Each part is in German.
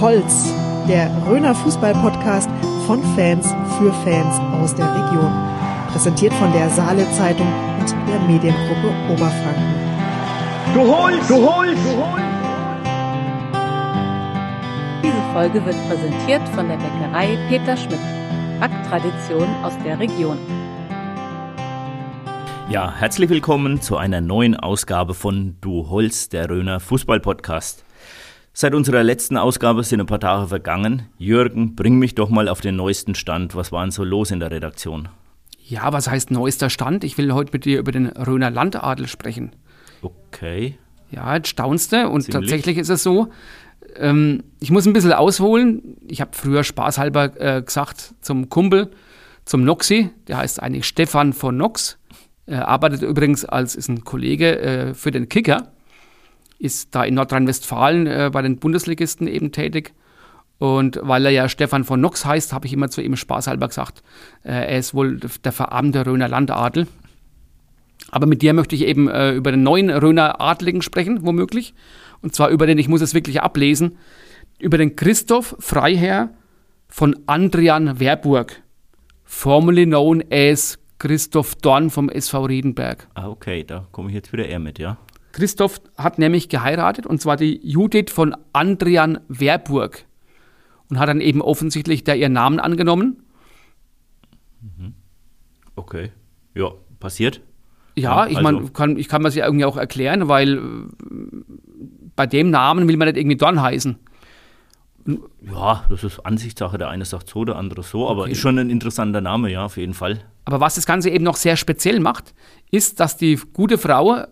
Holz, der Röner Fußball-Podcast von Fans für Fans aus der Region. Präsentiert von der Saale Zeitung und der Mediengruppe Oberfranken. Du holst, du holst, du holst. Diese Folge wird präsentiert von der Bäckerei Peter Schmidt. Backtradition aus der Region. Ja, herzlich willkommen zu einer neuen Ausgabe von Du Holz, der Röner Fußball-Podcast. Seit unserer letzten Ausgabe sind ein paar Tage vergangen. Jürgen, bring mich doch mal auf den neuesten Stand. Was war denn so los in der Redaktion? Ja, was heißt neuester Stand? Ich will heute mit dir über den Röner Landadel sprechen. Okay. Ja, jetzt staunst du. Und Ziemlich. tatsächlich ist es so, ähm, ich muss ein bisschen ausholen. Ich habe früher spaßhalber äh, gesagt zum Kumpel, zum Noxi, der heißt eigentlich Stefan von Nox, er arbeitet übrigens als ist ein Kollege äh, für den Kicker, ist da in Nordrhein-Westfalen äh, bei den Bundesligisten eben tätig. Und weil er ja Stefan von Nox heißt, habe ich immer zu ihm spaßhalber gesagt, äh, er ist wohl der verarmte Röner Landadel. Aber mit dir möchte ich eben äh, über den neuen Röner Adligen sprechen, womöglich. Und zwar über den, ich muss es wirklich ablesen, über den Christoph Freiherr von Andrian Werburg. Formerly known as Christoph Dorn vom SV Riedenberg. Ah, okay, da komme ich jetzt wieder eher mit, ja? Christoph hat nämlich geheiratet und zwar die Judith von Andrian Werburg und hat dann eben offensichtlich da ihren Namen angenommen. Okay. Ja, passiert. Ja, Ja, ich also- meine, kann, ich kann mir das ja irgendwie auch erklären, weil äh, bei dem Namen will man nicht irgendwie Dorn heißen. Ja, das ist Ansichtssache. Der eine sagt so, der andere so. Aber Okay. ist schon ein interessanter Name, ja, auf jeden Fall. Aber was das Ganze eben noch sehr speziell macht, ist, dass die gute Frau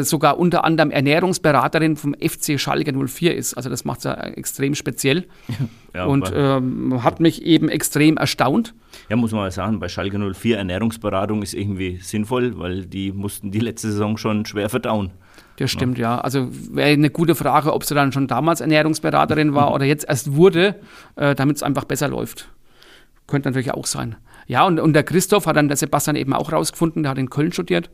sogar unter anderem Ernährungsberaterin vom FC Schalke 04 ist. Also das macht sie extrem speziell Ja, und ähm, hat mich eben extrem erstaunt. Ja, muss man mal sagen, bei Schalke 04 Ernährungsberatung ist irgendwie sinnvoll, weil die mussten die letzte Saison schon schwer verdauen. Das stimmt, ja. Also wäre eine gute Frage, ob sie dann schon damals Ernährungsberaterin war oder jetzt erst wurde, äh, damit es einfach besser läuft. Könnte natürlich auch sein. Ja, und, und der Christoph hat dann der Sebastian eben auch rausgefunden, der hat in Köln studiert,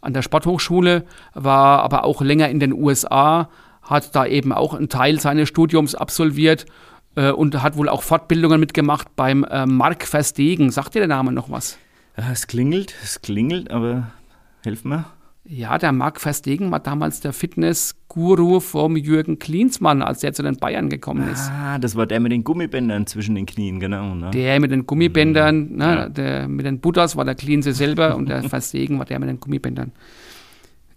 an der Sporthochschule, war aber auch länger in den USA, hat da eben auch einen Teil seines Studiums absolviert äh, und hat wohl auch Fortbildungen mitgemacht beim äh, Mark Verstegen. Sagt dir der Name noch was? Es klingelt, es klingelt, aber helf mir. Ja, der Marc Verstegen war damals der Fitnessguru vom Jürgen Klinsmann, als der zu den Bayern gekommen ist. Ah, das war der mit den Gummibändern zwischen den Knien, genau. Ne? Der mit den Gummibändern, ne, Ja. der mit den Buddhas war der Klinse selber und der Verstegen war der mit den Gummibändern.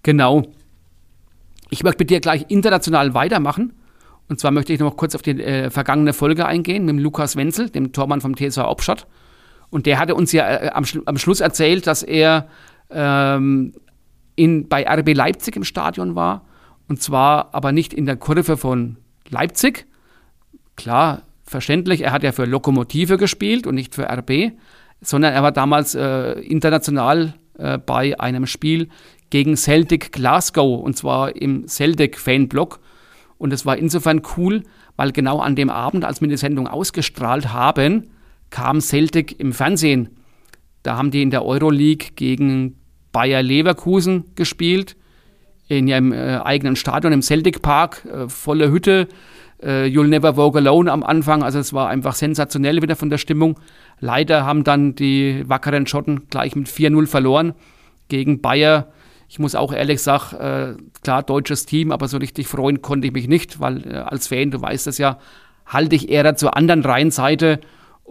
Genau. Ich möchte mit dir gleich international weitermachen. Und zwar möchte ich noch kurz auf die äh, vergangene Folge eingehen mit dem Lukas Wenzel, dem Tormann vom TSV Opschott. Und der hatte uns ja äh, am, am Schluss erzählt, dass er ähm, in, bei RB Leipzig im Stadion war. Und zwar aber nicht in der Kurve von Leipzig. Klar, verständlich, er hat ja für Lokomotive gespielt und nicht für RB, sondern er war damals äh, international äh, bei einem Spiel gegen Celtic Glasgow und zwar im Celtic Fanblock. Und es war insofern cool, weil genau an dem Abend, als wir die Sendung ausgestrahlt haben, kam Celtic im Fernsehen. Da haben die in der Euroleague gegen Bayer Leverkusen gespielt, in ihrem äh, eigenen Stadion im Celtic Park, äh, volle Hütte. Äh, You'll Never Walk Alone am Anfang, also es war einfach sensationell wieder von der Stimmung. Leider haben dann die wackeren Schotten gleich mit 4-0 verloren gegen Bayer. Ich muss auch ehrlich sagen, äh, klar, deutsches Team, aber so richtig freuen konnte ich mich nicht, weil äh, als Fan, du weißt es ja, halte ich eher zur anderen Rheinseite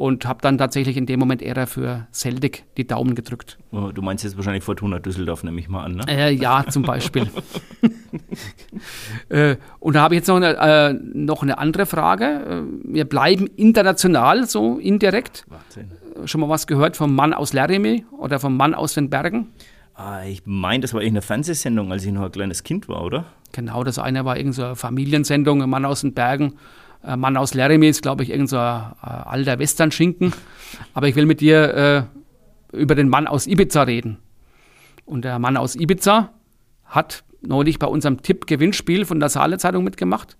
und habe dann tatsächlich in dem Moment eher für Celtic die Daumen gedrückt. Oh, Du meinst jetzt wahrscheinlich Fortuna Düsseldorf, nehme ich mal an, ne? Äh, ja, zum Beispiel. äh, und da habe ich jetzt noch eine, äh, noch eine andere Frage. Äh, wir bleiben international, so indirekt. Wahnsinn. Äh, Schon mal was gehört vom Mann aus Lerimi oder vom Mann aus den Bergen? Ah, ich meine, das war irgendeine Fernsehsendung, als ich noch ein kleines Kind war, oder? Genau, das eine war irgendeine so eine Familiensendung, ein Mann aus den Bergen. Ein Mann aus Lerimi ist, glaube ich, irgendein so äh, alter Westernschinken. Aber ich will mit dir äh, über den Mann aus Ibiza reden. Und der Mann aus Ibiza hat neulich bei unserem Tipp-Gewinnspiel von der Saale-Zeitung mitgemacht.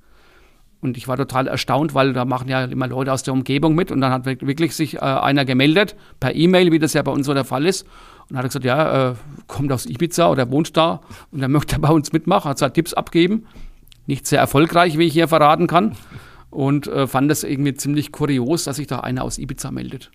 Und ich war total erstaunt, weil da machen ja immer Leute aus der Umgebung mit. Und dann hat wirklich sich äh, einer gemeldet, per E-Mail, wie das ja bei uns so der Fall ist. Und hat gesagt, ja, äh, kommt aus Ibiza oder wohnt da und er möchte bei uns mitmachen, hat halt Tipps abgeben. Nicht sehr erfolgreich, wie ich hier verraten kann. Und äh, fand das irgendwie ziemlich kurios, dass sich da einer aus Ibiza meldet.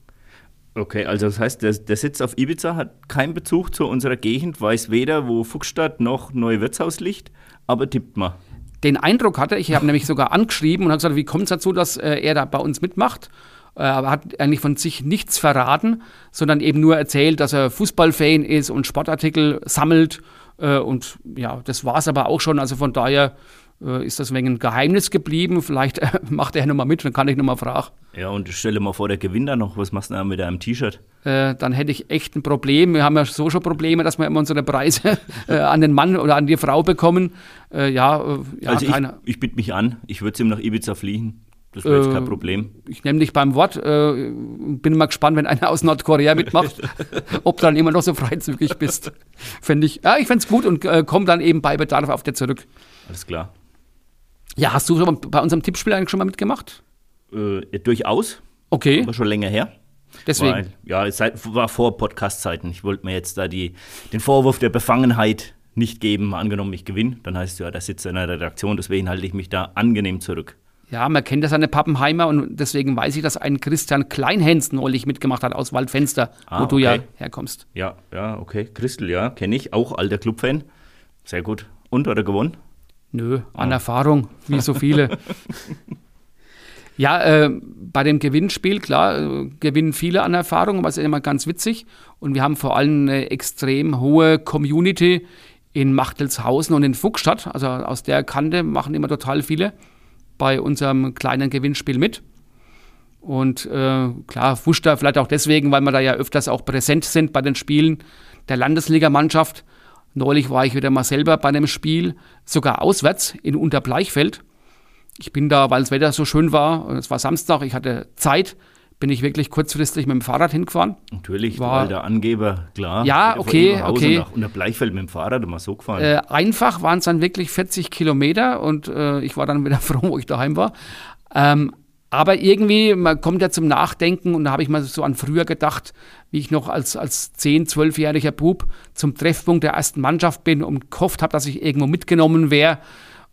Okay, also das heißt, der, der sitzt auf Ibiza, hat keinen Bezug zu unserer Gegend, weiß weder, wo Fuchsstadt noch Neuwirtshaus liegt, aber tippt mal. Den Eindruck hatte ich, ich habe nämlich sogar angeschrieben und habe gesagt, wie kommt es dazu, dass äh, er da bei uns mitmacht? Äh, aber hat eigentlich von sich nichts verraten, sondern eben nur erzählt, dass er Fußballfan ist und Sportartikel sammelt. Äh, und ja, das war es aber auch schon. Also von daher ist das wegen ein Geheimnis geblieben. Vielleicht äh, macht er nochmal mit, dann kann ich nochmal fragen. Ja, und stell dir mal vor, der gewinnt da noch. Was machst du da mit deinem T-Shirt? Äh, dann hätte ich echt ein Problem. Wir haben ja so schon Probleme, dass wir immer unsere Preise äh, an den Mann oder an die Frau bekommen. Äh, ja, äh, ja, also ich, keiner. ich bitte mich an, ich würde ihm nach Ibiza fliegen. Das wäre jetzt kein Problem. Ich nehme dich beim Wort. Äh, bin mal gespannt, wenn einer aus Nordkorea mitmacht, ob du dann immer noch so freizügig bist. Fände ich, ja, ich fände es gut und äh, komme dann eben bei Bedarf auf dir zurück. Alles klar. Ja, hast du bei unserem Tippspiel eigentlich schon mal mitgemacht? Äh, durchaus, Okay, aber schon länger her. deswegen. Weil, ja, es war vor Podcast-Zeiten. Ich wollte mir jetzt da die, den Vorwurf der Befangenheit nicht geben. Angenommen, ich gewinne, dann heißt es ja, da sitzt er in der Redaktion, deswegen halte ich mich da angenehm zurück. Ja, man kennt ja seine Pappenheimer und deswegen weiß ich, dass ein Christian Kleinhens neulich mitgemacht hat aus Waldfenster, Ah, wo du ja okay. herkommst. Ja, ja, okay. Christel, ja, kenne ich. Auch alter Clubfan. Sehr gut. Und hat er gewonnen? Nö, an Erfahrung, wie so viele. ja, äh, bei dem Gewinnspiel, klar, äh, gewinnen viele an Erfahrung, aber es ist immer ganz witzig. Und wir haben vor allem eine extrem hohe Community in Machtelshausen und in Fuchsstadt. Also aus der Kante machen immer total viele bei unserem kleinen Gewinnspiel mit. Und äh, klar, Fuchsstadt vielleicht auch deswegen, weil wir da ja öfters auch präsent sind bei den Spielen der Landesligamannschaft. Neulich war ich wieder mal selber bei einem Spiel, sogar auswärts in Unterbleichfeld. Ich bin da, weil das Wetter so schön war, es war Samstag, ich hatte Zeit, bin ich wirklich kurzfristig mit dem Fahrrad hingefahren. Natürlich, War- du alter Angeber, klar. Ja, okay, okay. Nach unter Bleichfeld mit dem Fahrrad immer so gefahren. Äh, einfach waren es dann wirklich 40 Kilometer und äh, ich war dann wieder froh, wo ich daheim war. Ähm, aber irgendwie, man kommt ja zum Nachdenken und da habe ich mal so an früher gedacht, wie ich noch als, als 10-, 12-jähriger Bub zum Treffpunkt der ersten Mannschaft bin und gehofft habe, dass ich irgendwo mitgenommen wäre.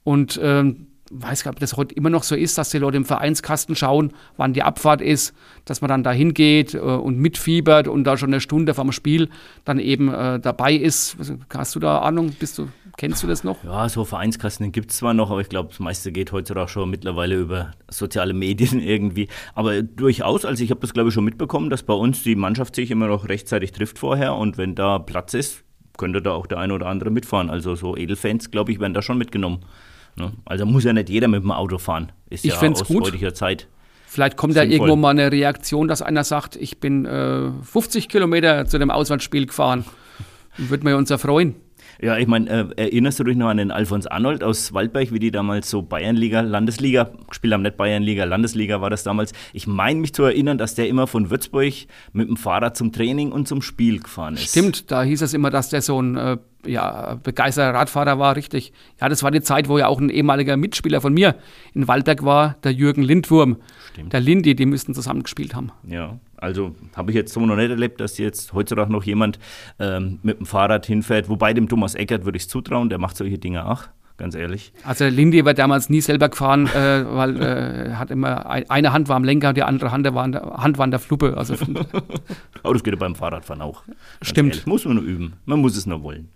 Und ähm, weiß gar nicht, ob das heute immer noch so ist, dass die Leute im Vereinskasten schauen, wann die Abfahrt ist, dass man dann da hingeht äh, und mitfiebert und da schon eine Stunde vom Spiel dann eben äh, dabei ist. Hast du da Ahnung? Bist du, kennst du das noch? Ja, so Vereinskasten gibt es zwar noch, aber ich glaube, das meiste geht heutzutage schon mittlerweile über soziale Medien irgendwie. Aber durchaus, also ich habe das glaube ich schon mitbekommen, dass bei uns die Mannschaft sich immer noch rechtzeitig trifft vorher und wenn da Platz ist, könnte da auch der eine oder andere mitfahren. Also so Edelfans, glaube ich, werden da schon mitgenommen. Ne? Also muss ja nicht jeder mit dem Auto fahren. Ist Ich ja aus gut. heutiger Zeit. Vielleicht kommt da Sinnvoll. irgendwo mal eine Reaktion, dass einer sagt, ich bin äh, 50 Kilometer zu dem Auswärtsspiel gefahren. Würden wir uns ja freuen. Ja, ich meine, äh, erinnerst du dich noch an den Alfons Arnold aus Waldberg, wie die damals so Bayernliga, Landesliga, gespielt haben, nicht Bayernliga, Landesliga war das damals. Ich meine mich zu erinnern, dass der immer von Würzburg mit dem Fahrrad zum Training und zum Spiel gefahren ist. Stimmt, da hieß es immer, dass der so ein äh, ja, begeisterter Radfahrer war, richtig. Ja, das war die Zeit, wo ja auch ein ehemaliger Mitspieler von mir in Waldberg war, der Jürgen Lindwurm. Stimmt. Der Lindy, die müssten zusammen gespielt haben. Ja, also habe ich jetzt so noch nicht erlebt, dass jetzt heutzutage noch jemand ähm, mit dem Fahrrad hinfährt. Wobei dem Thomas Eckert würde ich es zutrauen, der macht solche Dinge auch, ganz ehrlich. Also Lindy war damals nie selber gefahren, äh, weil äh, er hat immer ein, eine Hand war am Lenker und die andere Hand war an der, Hand war an der Fluppe. Also Aber das geht ja beim Fahrradfahren auch. Stimmt. Ehrlich, muss man nur üben. Man muss es nur wollen.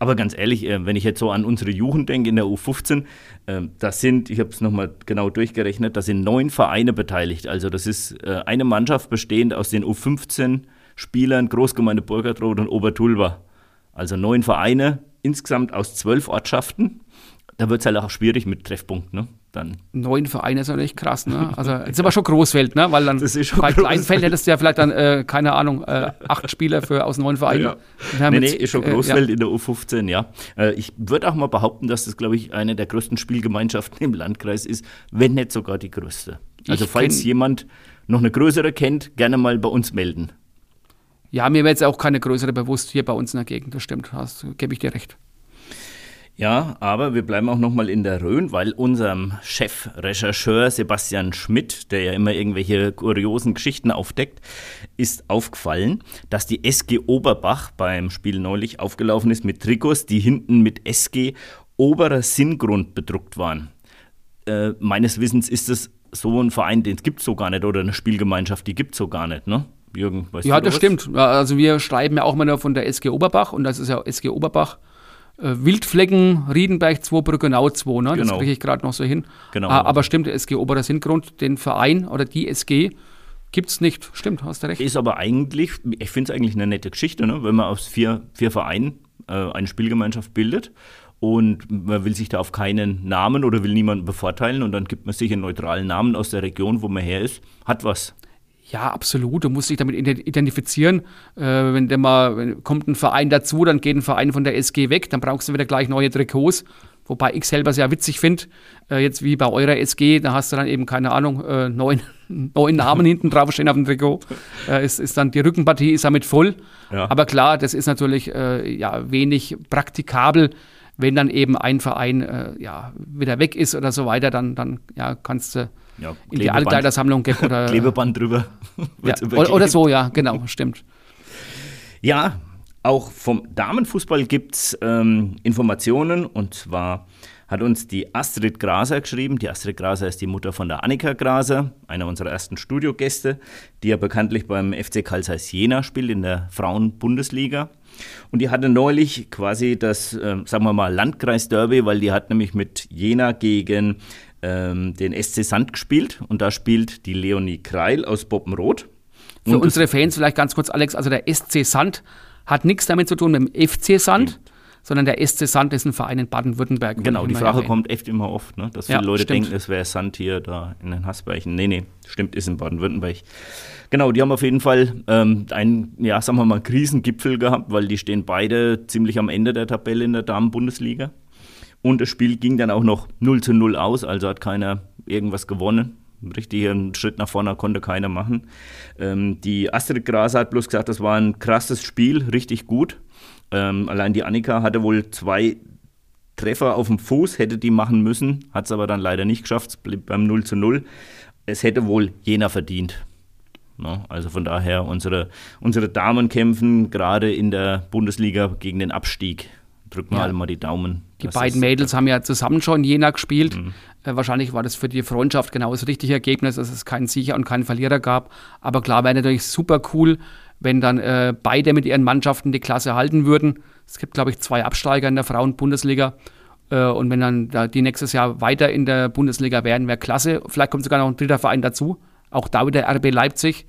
Aber ganz ehrlich, äh, wenn ich jetzt so an unsere Jugend denke in der U15, äh, das sind, ich habe es nochmal genau durchgerechnet, da sind neun Vereine beteiligt. Also das ist äh, eine Mannschaft bestehend aus den U15 Spielern Großgemeinde Burgertroth und Obertulba. Also neun Vereine, insgesamt aus zwölf Ortschaften. Da wird es halt auch schwierig mit Treffpunkt, ne? Dann neun Vereine ist natürlich krass, ne? Also jetzt ist aber schon Großfeld, ne? Weil dann Das ist schon bei. Kleinfeld hättest du ja vielleicht dann, äh, keine Ahnung, äh, acht Spieler für aus neun Vereinen. Ja. Wir Nee, nee, ist schon äh, Großfeld in der U15, ja. Äh, Ich würde auch mal behaupten, dass das, glaube ich, eine der größten Spielgemeinschaften im Landkreis ist, wenn nicht sogar die größte. Also Ich falls jemand noch eine größere kennt, gerne mal bei uns melden. Ja, mir wäre jetzt auch keine größere bewusst hier bei uns in der Gegend, das stimmt, hast, gebe ich dir recht. Ja, aber wir bleiben auch nochmal in der Rhön, weil unserem Chefrechercheur Sebastian Schmidt, der ja immer irgendwelche kuriosen Geschichten aufdeckt, ist aufgefallen, dass die SG Oberbach beim Spiel neulich aufgelaufen ist mit Trikots, die hinten mit SG oberer Sinngrund bedruckt waren. äh, meines Wissens ist es so ein Verein, den gibt es so gar nicht, oder eine Spielgemeinschaft, die gibt es so gar nicht, ne? Jürgen, weißt Ja, du das was? stimmt. Ja, Also wir schreiben ja auch mal nur von der SG Oberbach und das ist ja SG Oberbach. Äh, Wildflecken, Riedenberg 2, Brückenau 2, ne? Das Genau. kriege ich gerade noch so hin. Genau. Ah, aber stimmt, der SG Oberer Sindgrund, den Verein oder die SG gibt es nicht. Stimmt, hast du recht. Ist aber eigentlich, ich finde es eigentlich eine nette Geschichte, ne? wenn man aus vier, vier Vereinen äh, eine Spielgemeinschaft bildet und man will sich da auf keinen Namen oder will niemanden bevorteilen und dann gibt man sich einen neutralen Namen aus der Region, wo man her ist, hat was. Ja, absolut. Du musst dich damit ident- identifizieren. Äh, wenn der mal wenn, kommt ein Verein dazu, dann geht ein Verein von der SG weg, dann brauchst du wieder gleich neue Trikots. Wobei ich selber sehr witzig finde, äh, jetzt wie bei eurer SG, da hast du dann eben, keine Ahnung, äh, neun, neun Namen hinten draufstehen auf dem Trikot. Äh, ist, ist dann, die Rückenpartie ist damit voll. Ja. Aber klar, das ist natürlich äh, ja, wenig praktikabel. Wenn dann eben ein Verein äh, ja, wieder weg ist oder so weiter, dann, dann ja, kannst du Ja, in die Altkleidersammlung gehen oder, Klebeband drüber. ja, oder, so, ja, genau, stimmt. Ja, auch vom Damenfußball gibt es ähm, Informationen und zwar hat uns die Astrid Graser geschrieben. Die Astrid Graser ist die Mutter von der Annika Graser, einer unserer ersten Studiogäste, die ja bekanntlich beim FC Karl Jena spielt in der Frauenbundesliga. Und die hatte neulich quasi das, ähm, sagen wir mal, Landkreisderby, weil die hat nämlich mit Jena gegen ähm, den SC Sand gespielt. Und da spielt die Leonie Kreil aus Boppenroth. Für unsere Fans vielleicht ganz kurz, Alex, also der SC Sand hat nichts damit zu tun mit dem FC Sand, sondern der SC Sand ist ein Verein in Baden-Württemberg. Genau, die Frage kommt echt immer oft, ne? dass Ja, viele Leute stimmt. denken, es wäre Sand hier da in den Hasbergen. Nee, nee, stimmt, ist in Baden-Württemberg. Genau, die haben auf jeden Fall ähm, einen, ja, sagen wir mal, Krisengipfel gehabt, weil die stehen beide ziemlich am Ende der Tabelle in der Damen-Bundesliga. Und das Spiel ging dann auch noch 0 zu 0 aus, also hat keiner irgendwas gewonnen. Richtig einen Schritt nach vorne konnte keiner machen. Ähm, die Astrid Graser hat bloß gesagt, das war ein krasses Spiel, richtig gut. Ähm, allein die Annika hatte wohl zwei Treffer auf dem Fuß, hätte die machen müssen, hat es aber dann leider nicht geschafft, es blieb beim 0 zu 0. Es hätte wohl jener verdient. Ne? Also von daher, unsere, unsere Damen kämpfen gerade in der Bundesliga gegen den Abstieg. Drücken wir Ja. alle mal die Daumen. Die beiden Mädels haben ja zusammen schon Jena gespielt. Mhm. Äh, wahrscheinlich war das für die Freundschaft genau das richtige Ergebnis, dass es keinen Sieger und keinen Verlierer gab. Aber klar wäre natürlich super cool, wenn dann äh, beide mit ihren Mannschaften die Klasse halten würden. Es gibt, glaube ich, zwei Absteiger in der Frauen-Bundesliga. Äh, und wenn dann da die nächstes Jahr weiter in der Bundesliga wären, wäre klasse. Vielleicht kommt sogar noch ein dritter Verein dazu. Auch da wieder RB Leipzig.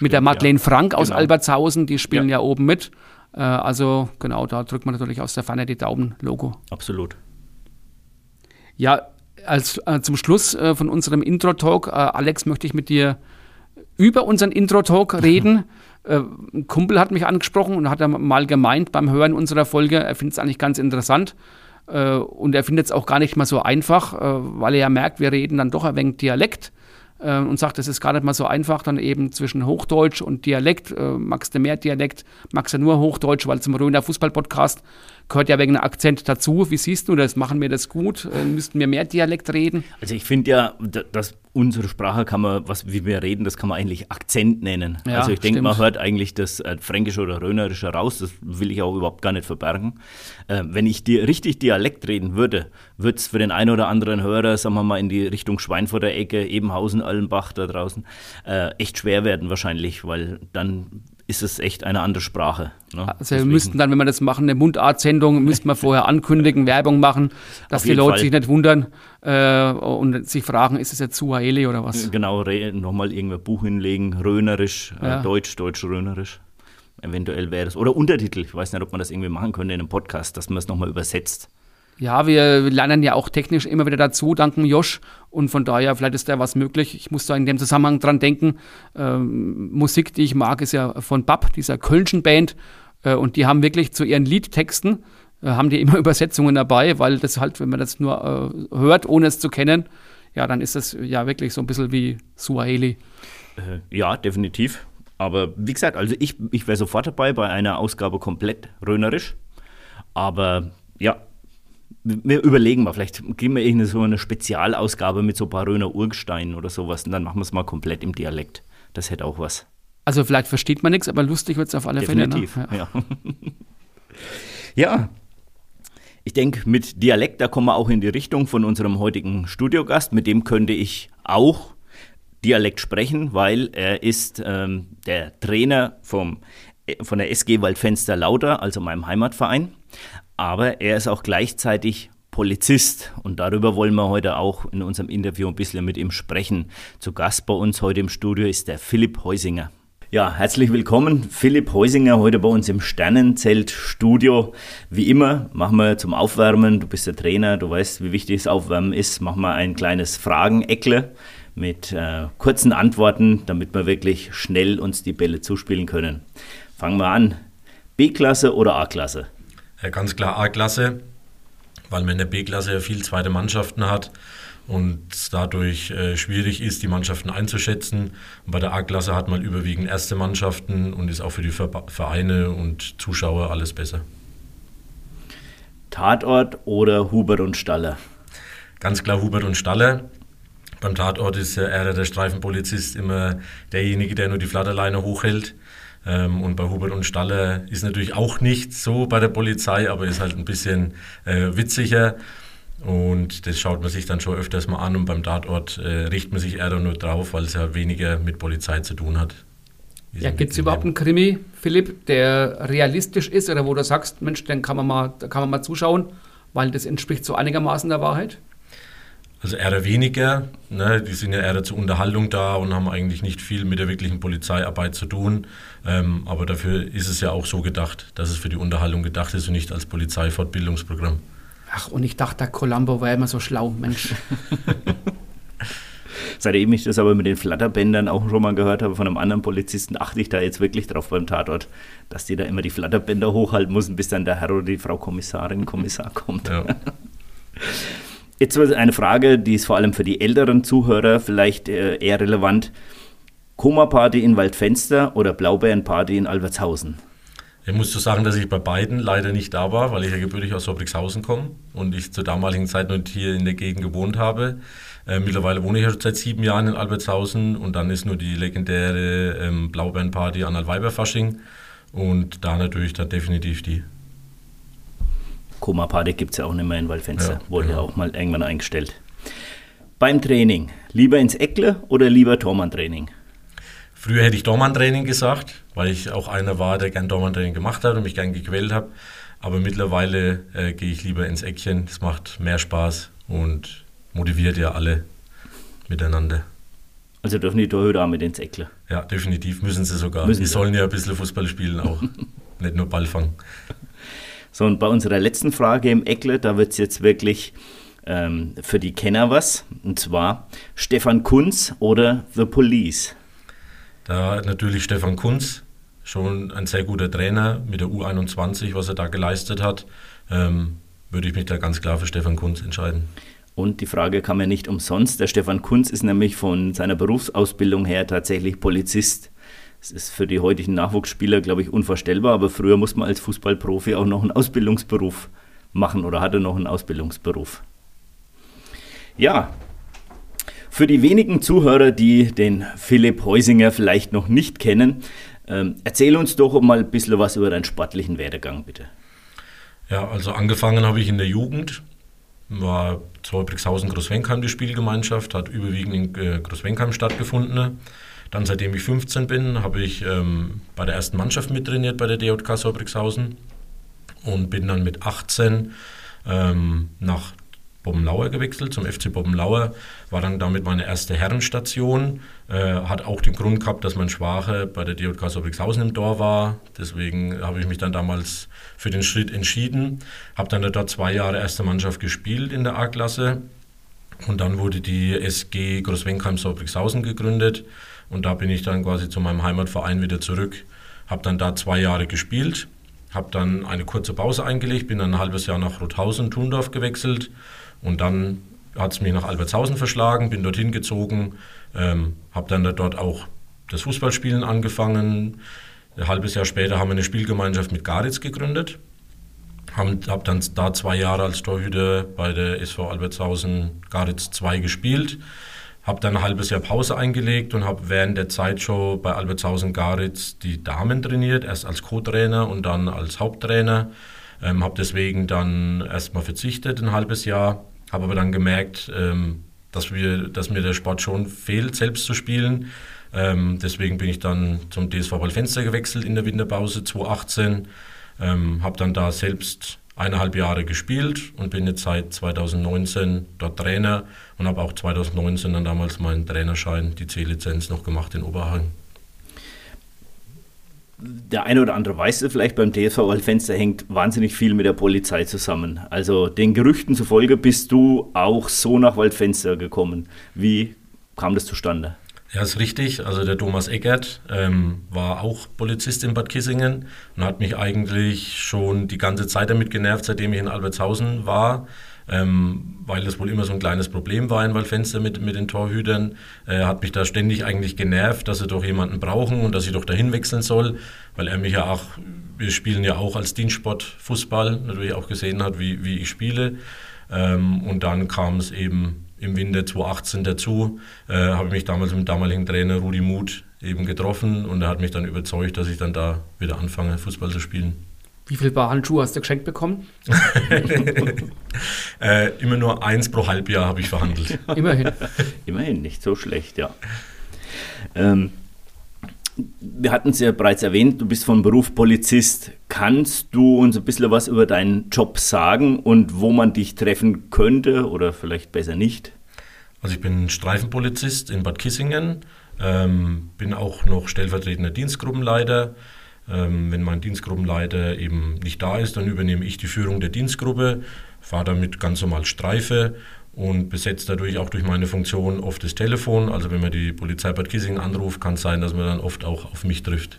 mit der Madeleine Frank aus Genau. Albertshausen, die spielen ja, Ja. oben mit. Äh, also genau, da drückt man natürlich aus der Ferne die Daumen-Logo. Absolut. Ja, als, äh, zum Schluss äh, von unserem Intro-Talk, äh, Alex, möchte ich mit dir über unseren Intro-Talk reden. Äh, ein Kumpel hat mich angesprochen und hat mal gemeint beim Hören unserer Folge, er findet es eigentlich ganz interessant. Äh, und er findet es auch gar nicht mal so einfach, äh, weil er ja merkt, wir reden dann doch ein wenig Dialekt. äh, Und sagt, es ist gar nicht mal so einfach, dann eben zwischen Hochdeutsch und Dialekt. Äh, magst du mehr Dialekt? Magst du nur Hochdeutsch? Weil zum Röner Fußball-Podcast gehört ja wegen einem Akzent dazu. Wie siehst du das? Machen wir das gut? Äh, müssten wir mehr Dialekt reden? Also ich finde ja, dass unsere Sprache kann man, was wie wir reden, das kann man eigentlich Akzent nennen. Ja, also ich denke, man hört eigentlich das äh, Fränkische oder Rönerische raus. Das will ich auch überhaupt gar nicht verbergen. Äh, wenn ich dir richtig Dialekt reden würde, würde es für den einen oder anderen Hörer, sagen wir mal, in die Richtung Schweinfurter Ecke, Ebenhausen, Allenbach da draußen, äh, echt schwer werden wahrscheinlich, weil dann ist es echt eine andere Sprache. Ne? Also wir Deswegen- müssten dann, wenn wir das machen, eine Mundart-Sendung, müssten wir vorher ankündigen, Werbung machen, dass die Leute Fall. sich nicht wundern äh, und sich fragen, ist es jetzt Suaheli oder was? Genau, re- nochmal irgendein Buch hinlegen, Rönerisch, Ja. äh, Deutsch, Deutsch-Rönerisch. Eventuell wäre das. Oder Untertitel. Ich weiß nicht, ob man das irgendwie machen könnte in einem Podcast, dass man es nochmal übersetzt. Ja, wir lernen ja auch technisch immer wieder dazu, danken Josh. Und von daher, vielleicht ist da was möglich. Ich muss da in dem Zusammenhang dran denken. Ähm, Musik, die ich mag, ist ja von Bab, dieser Kölnschen Band. Äh, und die haben wirklich zu ihren Liedtexten, äh, haben die immer Übersetzungen dabei, weil das halt, wenn man das nur äh, hört, ohne es zu kennen, ja, dann ist das ja wirklich so ein bisschen wie Suaheli. Äh, ja, definitiv. Aber wie gesagt, also ich, ich wäre sofort dabei bei einer Ausgabe komplett Rönerisch. Aber ja, wir überlegen mal, vielleicht geben wir irgendeine so eine Spezialausgabe mit so ein paar Röner Urgesteinen oder sowas und dann machen wir es mal komplett im Dialekt. Das hätte auch was. Also vielleicht versteht man nichts, aber lustig wird es auf alle Definitiv. Fälle. Ne? Ja. Ja. ja. Ich denke, mit Dialekt, da kommen wir auch in die Richtung von unserem heutigen Studiogast. Mit dem könnte ich auch Dialekt sprechen, weil er ist ähm, der Trainer vom, äh, von der SG Waldfenster Lauter, also meinem Heimatverein. Aber er ist auch gleichzeitig Polizist und darüber wollen wir heute auch in unserem Interview ein bisschen mit ihm sprechen. Zu Gast bei uns heute im Studio ist der Philipp Heusinger. Ja, herzlich willkommen, Philipp Heusinger, heute bei uns im Sternenzelt-Studio. Wie immer machen wir zum Aufwärmen, du bist der Trainer, du weißt, wie wichtig das Aufwärmen ist, machen wir ein kleines Frageneckle mit äh, kurzen Antworten, damit wir wirklich schnell uns die Bälle zuspielen können. Fangen wir an. B-Klasse oder A-Klasse? Ja, ganz klar A-Klasse, weil man in der B-Klasse ja viel zweite Mannschaften hat und es dadurch äh, schwierig ist, die Mannschaften einzuschätzen. Und bei der A-Klasse hat man überwiegend erste Mannschaften und ist auch für die Vereine und Zuschauer alles besser. Tatort oder Hubert und Staller? Ganz klar Hubert und Staller. Beim Tatort ist ja eher der Streifenpolizist immer derjenige, der nur die Flatterleine hochhält. Ähm, und bei Hubert und Staller ist natürlich auch nicht so bei der Polizei, aber ist halt ein bisschen äh, witziger. Und das schaut man sich dann schon öfters mal an und beim Tatort äh, richtet man sich eher nur drauf, weil es ja weniger mit Polizei zu tun hat. Ja, gibt es überhaupt einen Krimi, Philipp, der realistisch ist oder wo du sagst, Mensch, den kann man mal, da kann man mal zuschauen, weil das entspricht so einigermaßen der Wahrheit? Also eher weniger. Ne? Die sind ja eher zur Unterhaltung da und haben eigentlich nicht viel mit der wirklichen Polizeiarbeit zu tun. Ähm, aber dafür ist es ja auch so gedacht, dass es für die Unterhaltung gedacht ist und nicht als Polizeifortbildungsprogramm. Ach, und ich dachte, der Columbo war immer so schlau, Mensch. Seitdem ich das aber mit den Flatterbändern auch schon mal gehört habe von einem anderen Polizisten, achte ich da jetzt wirklich drauf beim Tatort, dass die da immer die Flatterbänder hochhalten müssen, bis dann der Herr oder die Frau Kommissarin, Kommissar kommt. Ja. Jetzt eine Frage, die ist vor allem für die älteren Zuhörer vielleicht äh, eher relevant. Koma-Party in Waldfenster oder Blaubeeren-Party in Albertshausen? Ich muss so sagen, dass ich bei beiden leider nicht da war, weil ich ja gebürtig aus Obrigshausen komme und ich zur damaligen Zeit noch hier in der Gegend gewohnt habe. Äh, mittlerweile wohne ich ja seit sieben Jahren in Albertshausen und dann ist nur die legendäre ähm, Blaubeeren-Party an Altweiberfasching und da natürlich dann definitiv die. Koma-Party gibt es ja auch nicht mehr in Waldfenster. Ja, Wurde genau. ja auch mal irgendwann eingestellt. Beim Training, lieber ins Eckle oder lieber Tormann-Training? Früher hätte ich Dormann-Training gesagt, weil ich auch einer war, der gern Dormann-Training gemacht hat und mich gern gequält habe. Aber mittlerweile äh, gehe ich lieber ins Eckchen. Es macht mehr Spaß und motiviert ja alle miteinander. Also dürfen die Torhüter auch mit ins Eckle? Ja, definitiv müssen sie sogar. Müssen die sie. sollen ja ein bisschen Fußball spielen auch, nicht nur Ball fangen. So, und bei unserer letzten Frage im Eckle, da wird es jetzt wirklich ähm, für die Kenner was. Und zwar Stefan Kunz oder The Police. Da natürlich Stefan Kunz schon ein sehr guter Trainer mit der U21, was er da geleistet hat. Ähm, würde ich mich da ganz klar für Stefan Kunz entscheiden. Und die Frage kam ja nicht umsonst. Der Stefan Kunz ist nämlich von seiner Berufsausbildung her tatsächlich Polizist. Das ist für die heutigen Nachwuchsspieler, glaube ich, unvorstellbar, aber früher musste man als Fußballprofi auch noch einen Ausbildungsberuf machen oder hatte noch einen Ausbildungsberuf. Ja, für die wenigen Zuhörer, die den Philipp Heusinger vielleicht noch nicht kennen, ähm, erzähl uns doch mal ein bisschen was über deinen sportlichen Werdegang, bitte. Ja, also angefangen habe ich in der Jugend, war zu Brixhausen Großwenkheim die Spielgemeinschaft, hat überwiegend in äh, Großwenkheim stattgefunden. Dann, seitdem ich 15 bin, habe ich ähm, bei der ersten Mannschaft mittrainiert bei der DJK Sorbrixhausen und bin dann mit 18 ähm, nach Bobbenlauer gewechselt, zum FC Bobbenlauer, war dann damit meine erste Herrenstation. Äh, hat auch den Grund gehabt, dass mein Schwache bei der DJK Sobrigshausen im Tor war. Deswegen habe ich mich dann damals für den Schritt entschieden. Habe dann dort zwei Jahre erste Mannschaft gespielt in der A-Klasse. Und dann wurde die SG Großwenkheim-Sobrigshausen gegründet. Und da bin ich dann quasi zu meinem Heimatverein wieder zurück. Habe dann da zwei Jahre gespielt. Habe dann eine kurze Pause eingelegt, bin dann ein halbes Jahr nach Rothausen, Thundorf gewechselt und dann hat es mich nach Albertshausen verschlagen, bin dorthin gezogen, ähm, habe dann dort auch das Fußballspielen angefangen. Ein halbes Jahr später haben wir eine Spielgemeinschaft mit Garitz gegründet. Habe hab dann da zwei Jahre als Torhüter bei der SV Albertshausen Garitz 2 gespielt. Habe dann ein halbes Jahr Pause eingelegt und habe während der Zeit schon bei Albertshausen Garitz die Damen trainiert, erst als Co-Trainer und dann als Haupttrainer. Ähm, habe deswegen dann erstmal verzichtet, ein halbes Jahr, habe aber dann gemerkt, ähm, dass, wir, dass mir der Sport schon fehlt, selbst zu spielen. Ähm, deswegen bin ich dann zum DSV Waldfenster gewechselt in der Winterpause 2018. Ähm, habe dann da selbst eineinhalb Jahre gespielt und bin jetzt seit 2019 dort Trainer und habe auch 2019 dann damals meinen Trainerschein, die C-Lizenz noch gemacht in Oberhagen. Der eine oder andere weiß es vielleicht, beim DSV Waldfenster hängt wahnsinnig viel mit der Polizei zusammen. Also den Gerüchten zufolge bist du auch so nach Waldfenster gekommen. Wie kam das zustande? Ja, ist richtig. Also der Thomas Eckert ähm, war auch Polizist in Bad Kissingen und hat mich eigentlich schon die ganze Zeit damit genervt, seitdem ich in Albertshausen war, ähm, weil das wohl immer so ein kleines Problem war in Waldfenster mit, mit den Torhütern. Er hat mich da ständig eigentlich genervt, dass sie doch jemanden brauchen und dass ich doch dahin wechseln soll, weil er mich ja auch, wir spielen ja auch als Dienstsport Fußball, natürlich auch gesehen hat, wie, wie ich spiele. Ähm, und dann kam es eben im Winter 2018 dazu, äh, habe ich mich damals mit dem damaligen Trainer Rudi Muth eben getroffen und er hat mich dann überzeugt, dass ich dann da wieder anfange, Fußball zu spielen. Wie viel Paar Handschuhe hast du geschenkt bekommen? äh, immer nur eins pro Halbjahr habe ich verhandelt. Immerhin. Immerhin, nicht so schlecht, ja. Ähm, wir hatten es ja bereits erwähnt, du bist von Beruf Polizist. Kannst du uns ein bisschen was über deinen Job sagen und wo man dich treffen könnte oder vielleicht besser nicht? Also ich bin Streifenpolizist in Bad Kissingen, ähm, bin auch noch stellvertretender Dienstgruppenleiter. Ähm, wenn mein Dienstgruppenleiter eben nicht da ist, dann übernehme ich die Führung der Dienstgruppe, fahre damit ganz normal Streife und besetzt dadurch auch durch meine Funktion oft das Telefon. Also wenn man die Polizei Bad Kissingen anruft, kann es sein, dass man dann oft auch auf mich trifft.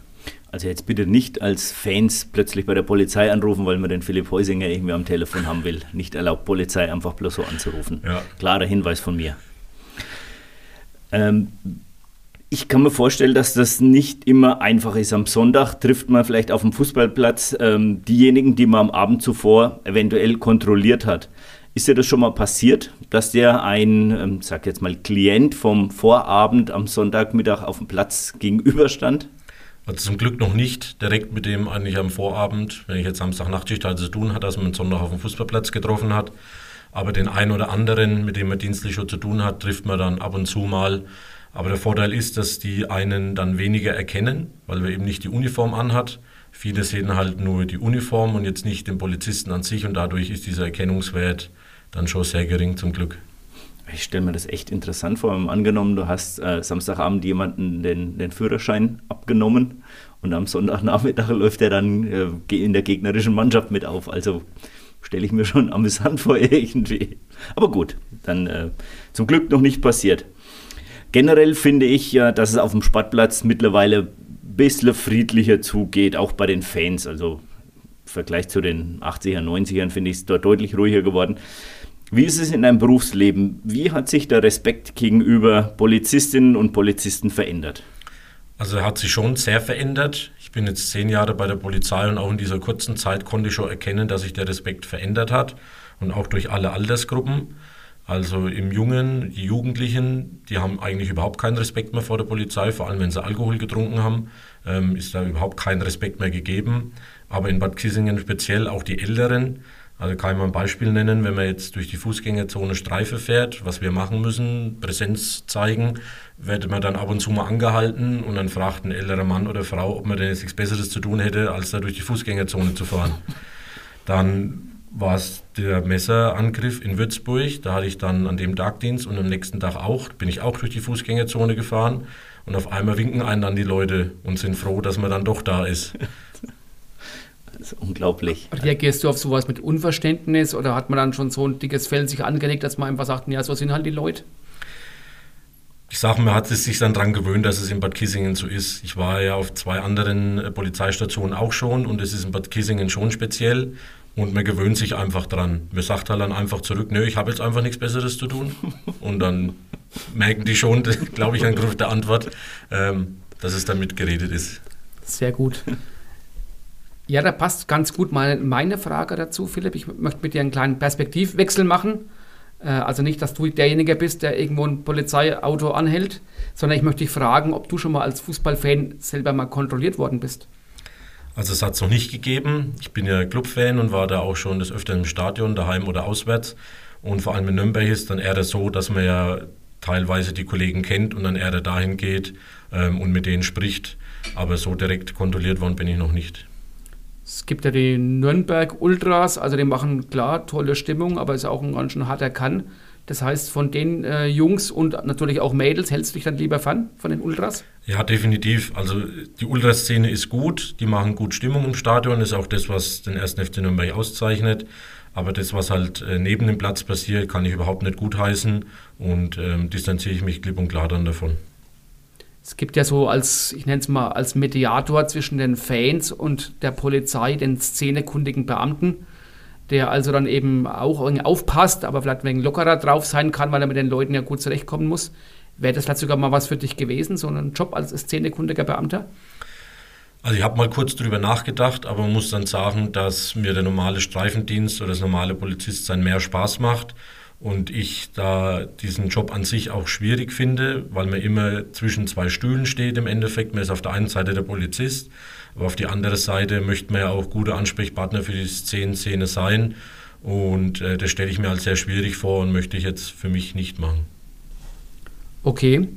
Also jetzt bitte nicht als Fans plötzlich bei der Polizei anrufen, weil man den Philipp Heusinger irgendwie am Telefon haben will. Nicht erlaubt, Polizei einfach bloß so anzurufen. Ja. Klarer Hinweis von mir. Ähm, ich kann mir vorstellen, dass das nicht immer einfach ist. Am Sonntag trifft man vielleicht auf dem Fußballplatz ähm, diejenigen, die man am Abend zuvor eventuell kontrolliert hat. Ist dir das schon mal passiert, dass dir ein, ähm, sag jetzt mal, Klient vom Vorabend am Sonntagmittag auf dem Platz gegenüberstand? Also zum Glück noch nicht direkt mit dem eigentlich am Vorabend, wenn ich jetzt Samstag Nachtschicht hatte zu tun hat, dass man Sonntag auf dem Fußballplatz getroffen hat. Aber den einen oder anderen, mit dem man dienstlich schon zu tun hat, trifft man dann ab und zu mal. Aber der Vorteil ist, dass die einen dann weniger erkennen, weil wir eben nicht die Uniform anhat. Viele sehen halt nur die Uniform und jetzt nicht den Polizisten an sich und dadurch ist dieser Erkennungswert dann schon sehr gering zum Glück. Ich stelle mir das echt interessant vor. Angenommen, du hast äh, Samstagabend jemanden den, den Führerschein abgenommen und am Sonntagnachmittag läuft er dann äh, in der gegnerischen Mannschaft mit auf. Also stelle ich mir schon amüsant vor irgendwie. Aber gut, dann äh, zum Glück noch nicht passiert. Generell finde ich ja, dass es auf dem Sportplatz mittlerweile ein bisschen friedlicher zugeht, auch bei den Fans. Also im Vergleich zu den 80er, 90ern finde ich es dort deutlich ruhiger geworden. Wie ist es in deinem Berufsleben? Wie hat sich der Respekt gegenüber Polizistinnen und Polizisten verändert? Also er hat sich schon sehr verändert. Ich bin jetzt zehn Jahre bei der Polizei und auch in dieser kurzen Zeit konnte ich schon erkennen, dass sich der Respekt verändert hat und auch durch alle Altersgruppen. Also im Jungen, die Jugendlichen, die haben eigentlich überhaupt keinen Respekt mehr vor der Polizei, vor allem wenn sie Alkohol getrunken haben, ähm, ist da überhaupt kein Respekt mehr gegeben. Aber in Bad Kissingen speziell auch die Älteren, also kann ich mal ein Beispiel nennen, wenn man jetzt durch die Fußgängerzone Streife fährt, was wir machen müssen, Präsenz zeigen, wird man dann ab und zu mal angehalten und dann fragt ein älterer Mann oder Frau, ob man denn jetzt nichts Besseres zu tun hätte, als da durch die Fußgängerzone zu fahren. Dann war es der Messerangriff in Würzburg, da hatte ich dann an dem Tagdienst und am nächsten Tag auch, bin ich auch durch die Fußgängerzone gefahren und auf einmal winken einen dann die Leute und sind froh, dass man dann doch da ist. Das ist unglaublich. Reagierst du auf sowas mit Unverständnis oder hat man dann schon so ein dickes Fell sich angelegt, dass man einfach sagt, ja, so sind halt die Leute? Ich sage, man hat es sich dann daran gewöhnt, dass es in Bad Kissingen so ist. Ich war ja auf zwei anderen äh, Polizeistationen auch schon und es ist in Bad Kissingen schon speziell und man gewöhnt sich einfach dran. Man sagt halt dann einfach zurück, nö, ich habe jetzt einfach nichts Besseres zu tun und dann merken die schon, glaube ich, an der Antwort, ähm, dass es damit geredet ist. Sehr gut. Ja, da passt ganz gut meine, meine Frage dazu, Philipp. Ich möchte mit dir einen kleinen Perspektivwechsel machen. Äh, also nicht, dass du derjenige bist, der irgendwo ein Polizeiauto anhält, sondern ich möchte dich fragen, ob du schon mal als Fußballfan selber mal kontrolliert worden bist. Also es hat es noch nicht gegeben. Ich bin ja Clubfan und war da auch schon des Öfteren im Stadion, daheim oder auswärts. Und vor allem in Nürnberg ist dann eher so, dass man ja teilweise die Kollegen kennt und dann eher dahin geht ähm, und mit denen spricht. Aber so direkt kontrolliert worden bin ich noch nicht. Es gibt ja die Nürnberg Ultras, also die machen klar tolle Stimmung, aber ist auch ein ganz schön harter Kann. Das heißt, von den äh, Jungs und natürlich auch Mädels hältst du dich dann lieber fern, von den Ultras? Ja, definitiv. Also die Ultraszene ist gut, die machen gut Stimmung im Stadion, ist auch das, was den ersten FC Nürnberg auszeichnet. Aber das, was halt äh, neben dem Platz passiert, kann ich überhaupt nicht gutheißen und ähm, distanziere ich mich klipp und klar dann davon. Es gibt ja so als, ich nenne es mal, als Mediator zwischen den Fans und der Polizei, den szenekundigen Beamten der also dann eben auch aufpasst, aber vielleicht wenig lockerer drauf sein kann, weil er mit den Leuten ja gut zurechtkommen muss. Wäre das vielleicht sogar mal was für dich gewesen, so ein Job als szenekundiger Beamter? Also ich habe mal kurz drüber nachgedacht, aber man muss dann sagen, dass mir der normale Streifendienst oder das normale Polizistsein mehr Spaß macht und ich da diesen Job an sich auch schwierig finde, weil man immer zwischen zwei Stühlen steht im Endeffekt. Man ist auf der einen Seite der Polizist, aber auf die andere Seite möchte man ja auch gute Ansprechpartner für die Szene sein. Und äh, das stelle ich mir als sehr schwierig vor und möchte ich jetzt für mich nicht machen. Okay.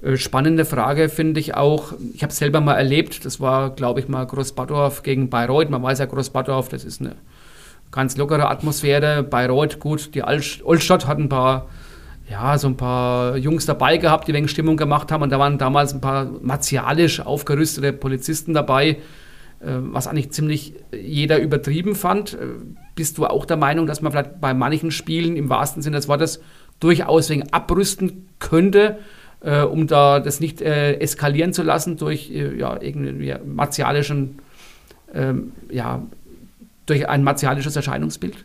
Äh, spannende Frage finde ich auch. Ich habe es selber mal erlebt. Das war, glaube ich, mal Großbadorf gegen Bayreuth. Man weiß ja, Großbadorf, das ist eine ganz lockere Atmosphäre. Bayreuth, gut, die Altstadt hat ein paar, ja, so ein paar Jungs dabei gehabt, die wegen Stimmung gemacht haben. Und da waren damals ein paar martialisch aufgerüstete Polizisten dabei, äh, was eigentlich ziemlich jeder übertrieben fand. Äh, bist du auch der Meinung, dass man vielleicht bei manchen Spielen im wahrsten Sinne des Wortes durchaus wegen abrüsten könnte? Äh, um da das nicht eskalieren zu lassen durch ja, irgendwie martialischen ähm, ja, durch ein martialisches Erscheinungsbild?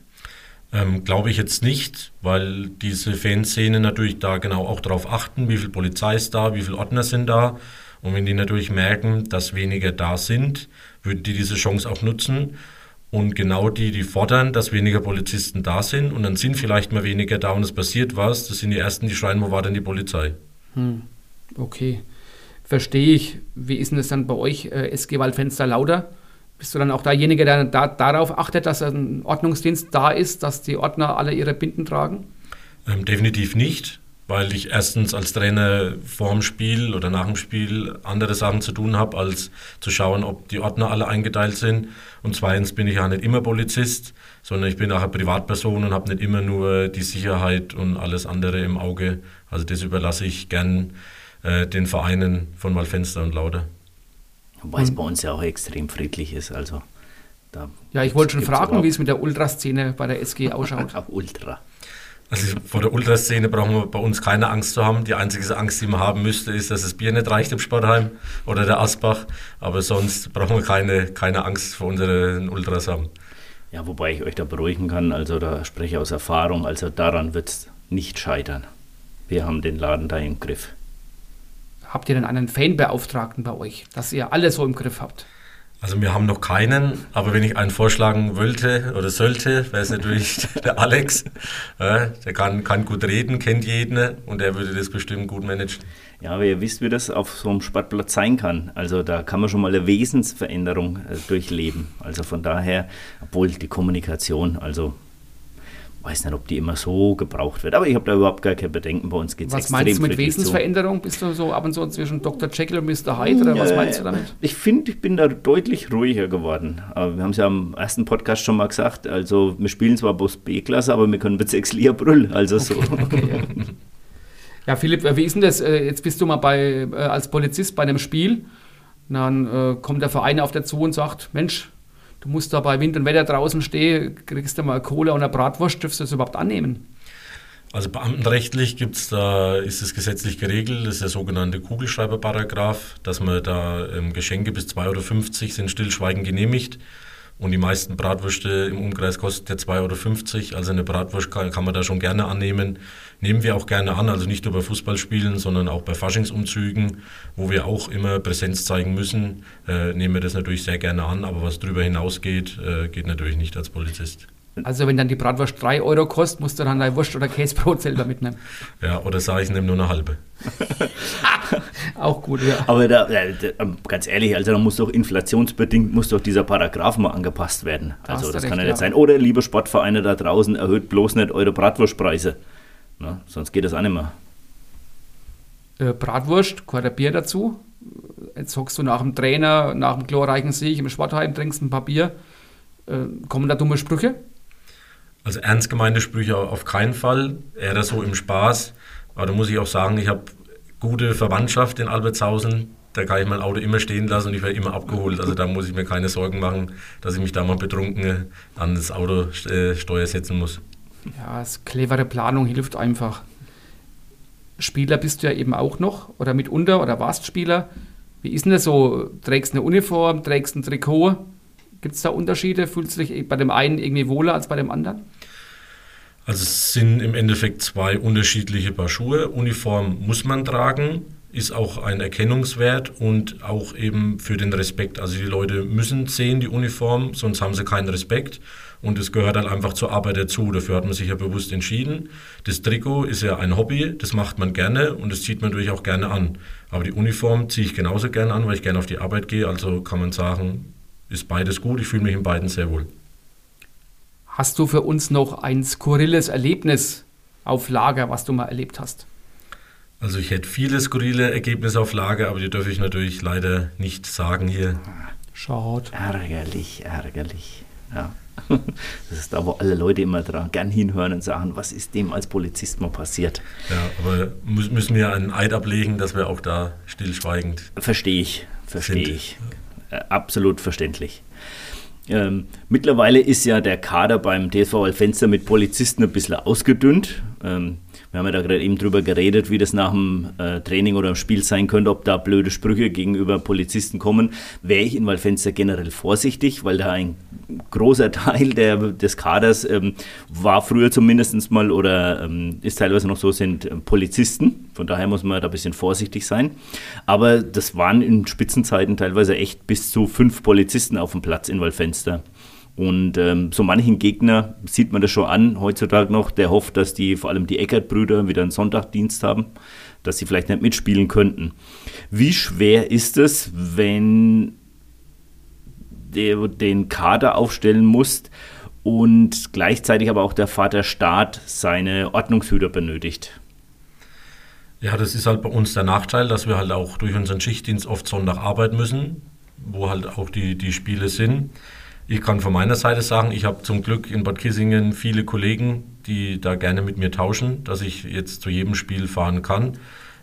Ähm, Glaube ich jetzt nicht, weil diese Fanszene natürlich da genau auch darauf achten, wie viel Polizei ist da, wie viele Ordner sind da. Und wenn die natürlich merken, dass weniger da sind, würden die diese Chance auch nutzen. Und genau die, die fordern, dass weniger Polizisten da sind und dann sind vielleicht mal weniger da und es passiert was, das sind die Ersten, die schreien, wo war denn die Polizei? Hm. Okay, verstehe ich. Wie ist denn das dann bei euch, äh, SG Waldfenster Lauter? Bist du dann auch derjenige, der da, darauf achtet, dass ein Ordnungsdienst da ist, dass die Ordner alle ihre Binden tragen? Ähm, definitiv nicht, weil ich erstens als Trainer vor dem Spiel oder nach dem Spiel andere Sachen zu tun habe, als zu schauen, ob die Ordner alle eingeteilt sind. Und zweitens bin ich ja nicht immer Polizist, sondern ich bin auch eine Privatperson und habe nicht immer nur die Sicherheit und alles andere im Auge. Also das überlasse ich gern äh, den Vereinen von Malfenster und Lauder. Wobei es bei uns ja auch extrem friedlich ist. Also da ja, ich wollte schon fragen, wie es mit der Ultraszene bei der SG ausschaut. Ultra. Also vor der Ultraszene brauchen wir bei uns keine Angst zu haben. Die einzige Angst, die man haben müsste, ist, dass das Bier nicht reicht im Sportheim oder der Asbach. Aber sonst brauchen wir keine, keine Angst vor unseren Ultras haben. Ja, wobei ich euch da beruhigen kann, also da spreche ich aus Erfahrung, also daran wird es nicht scheitern. Wir haben den Laden da im Griff. Habt ihr denn einen Fanbeauftragten bei euch, dass ihr alles so im Griff habt? Also wir haben noch keinen, aber wenn ich einen vorschlagen wollte oder sollte, wäre es natürlich der Alex. Ja, der kann, kann gut reden, kennt jeden und der würde das bestimmt gut managen. Ja, aber ihr wisst, wie das auf so einem Sportplatz sein kann. Also da kann man schon mal eine Wesensveränderung äh, durchleben. Also von daher, obwohl die Kommunikation, also weiß nicht, ob die immer so gebraucht wird, aber ich habe da überhaupt gar kein Bedenken. Bei uns geht es extrem Was meinst du mit Wesensveränderung? Bist du so ab und zu zwischen Dr. Jekyll und Mr. Hyde oder was meinst du damit? Ich finde, ich bin da deutlich ruhiger geworden. Aber wir haben es ja am ersten Podcast schon mal gesagt, also wir spielen zwar bloß B-Klasse, aber wir können Bezirks Liga Brüll, also so. Okay, ja. ja. Philipp, wie ist denn das? Äh, jetzt bist du mal bei, äh, als Polizist bei einem Spiel, dann äh, kommt der Verein auf dazu und sagt, Mensch, du musst da bei Wind und Wetter draußen stehen, kriegst du mal Kohle und eine Bratwurst, dürfst du das überhaupt annehmen? Also beamtenrechtlich gibt's da, ist es gesetzlich geregelt, das ist der sogenannte Kugelschreiberparagraph, dass man da ähm, Geschenke bis 2,50 Euro sind stillschweigend genehmigt. Und die meisten Bratwürste im Umkreis kosten ja 2,50 Euro. Also eine Bratwurst kann, kann, man da schon gerne annehmen. Nehmen wir auch gerne an, also nicht nur bei Fußballspielen, sondern auch bei Faschingsumzügen, wo wir auch immer Präsenz zeigen müssen, äh, nehmen wir das natürlich sehr gerne an. Aber was darüber hinausgeht, äh, geht natürlich nicht als Polizist. Also wenn dann die Bratwurst 3 Euro kostet, musst du dann dein Wurst oder Käsebrot selber mitnehmen. Ja, oder sage ich, nehme nur eine halbe. Auch gut, ja. Aber da, äh, da, ganz ehrlich, also da muss doch inflationsbedingt muss doch dieser Paragraph mal angepasst werden. Da Also das recht, kann ja ja. nicht sein. Oder liebe Sportvereine da draußen, erhöht bloß nicht eure Bratwurstpreise. Na, sonst geht das auch nicht mehr. Äh, Bratwurst, Quarter Bier dazu. Jetzt hockst du nach dem Trainer, nach dem glorreichen Sieg im Sportheim, trinkst ein paar Bier. Äh, kommen da dumme Sprüche? Also ernst gemeinte Sprüche auf keinen Fall, eher das so im Spaß. Aber da muss ich auch sagen, ich habe gute Verwandtschaft in Albertshausen. Da kann ich mein Auto immer stehen lassen und ich werde immer abgeholt. Also da muss ich mir keine Sorgen machen, dass ich mich da mal betrunken an das Auto äh, Steuer setzen muss. Ja, es clevere Planung hilft einfach. Spieler bist du ja eben auch noch oder mitunter oder warst Spieler. Wie ist denn das so? Trägst eine Uniform, trägst ein Trikot? Gibt es da Unterschiede? Fühlst du dich bei dem einen irgendwie wohler als bei dem anderen? Also es sind im Endeffekt zwei unterschiedliche Paar Schuhe. Uniform muss man tragen, ist auch ein Erkennungswert und auch eben für den Respekt. Also die Leute müssen sehen die Uniform, sonst haben sie keinen Respekt. Und es gehört halt einfach zur Arbeit dazu. Dafür hat man sich ja bewusst entschieden. Das Trikot ist ja ein Hobby, das macht man gerne und das zieht man natürlich auch gerne an. Aber die Uniform ziehe ich genauso gerne an, weil ich gerne auf die Arbeit gehe. Also kann man sagen, ist beides gut. Ich fühle mich in beiden sehr wohl. Hast du für uns noch ein skurriles Erlebnis auf Lager, was du mal erlebt hast? Also ich hätte viele skurrile Ergebnisse auf Lager, aber die darf ich natürlich leider nicht sagen hier. Schaut. Ärgerlich, ärgerlich. Ja. Das ist da, wo alle Leute immer dran gern hinhören und sagen, was ist dem als Polizist mal passiert? Ja, aber müssen wir einen Eid ablegen, dass wir auch da stillschweigend Verstehe ich, verstehe ich. Äh, absolut verständlich. Ähm, mittlerweile ist ja der Kader beim TSV Alfenster mit Polizisten ein bisschen ausgedünnt. Ähm, wir haben ja da gerade eben drüber geredet, wie das nach dem äh, Training oder im Spiel sein könnte, ob da blöde Sprüche gegenüber Polizisten kommen. Wäre ich in Walfenster generell vorsichtig, weil da ein großer Teil der, des Kaders ähm, war früher zumindest mal oder ähm, ist teilweise noch so, sind äh, Polizisten. Von daher muss man da ein bisschen vorsichtig sein. Aber das waren in Spitzenzeiten teilweise echt bis zu fünf Polizisten auf dem Platz in Walfenster. Und ähm, so manchen Gegner sieht man das schon an, heutzutage noch, der hofft, dass die, vor allem die Eckert-Brüder, wieder einen Sonntagdienst haben, dass sie vielleicht nicht mitspielen könnten. Wie schwer ist es, wenn du den Kader aufstellen musst und gleichzeitig aber auch der Vaterstaat seine Ordnungshüter benötigt? Ja, das ist halt bei uns der Nachteil, dass wir halt auch durch unseren Schichtdienst oft Sonntag arbeiten müssen, wo halt auch die, die Spiele sind. Ich kann von meiner Seite sagen, ich habe zum Glück in Bad Kissingen viele Kollegen, die da gerne mit mir tauschen, dass ich jetzt zu jedem Spiel fahren kann.